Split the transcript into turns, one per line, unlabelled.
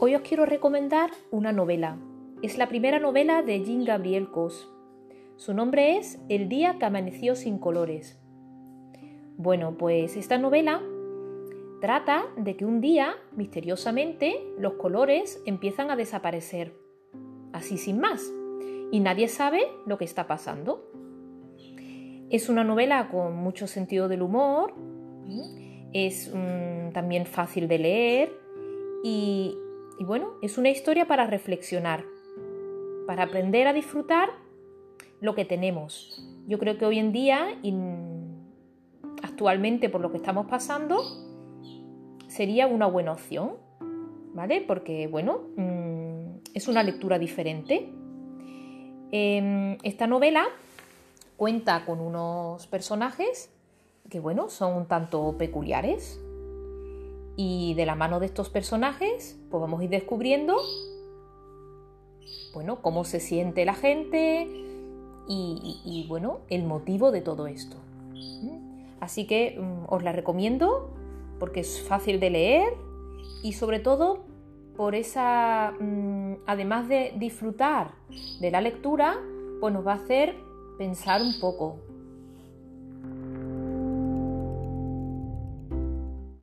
Hoy os quiero recomendar una novela. Es la primera novela de Jean Gabriel Cos. Su nombre es El día que amaneció sin colores. Bueno, pues esta novela trata de que un día, misteriosamente, los colores empiezan a desaparecer. Así sin más. Y nadie sabe lo que está pasando. Es una novela con mucho sentido del humor, es también fácil de leer y, y bueno, es una historia para reflexionar, para aprender a disfrutar lo que tenemos. Yo creo que hoy en día, actualmente por lo que estamos pasando, sería una buena opción, ¿vale? Porque, bueno, mm, es una lectura diferente. Em, esta novela cuenta con unos personajes que, bueno, son un tanto peculiares, y de la mano de estos personajes, pues vamos a ir descubriendo, bueno, cómo se siente la gente y, bueno, el motivo de todo esto. Así que mm, os la recomiendo porque es fácil de leer y sobre todo por esa, mm, además de disfrutar de la lectura, pues nos va a hacer pensar un poco,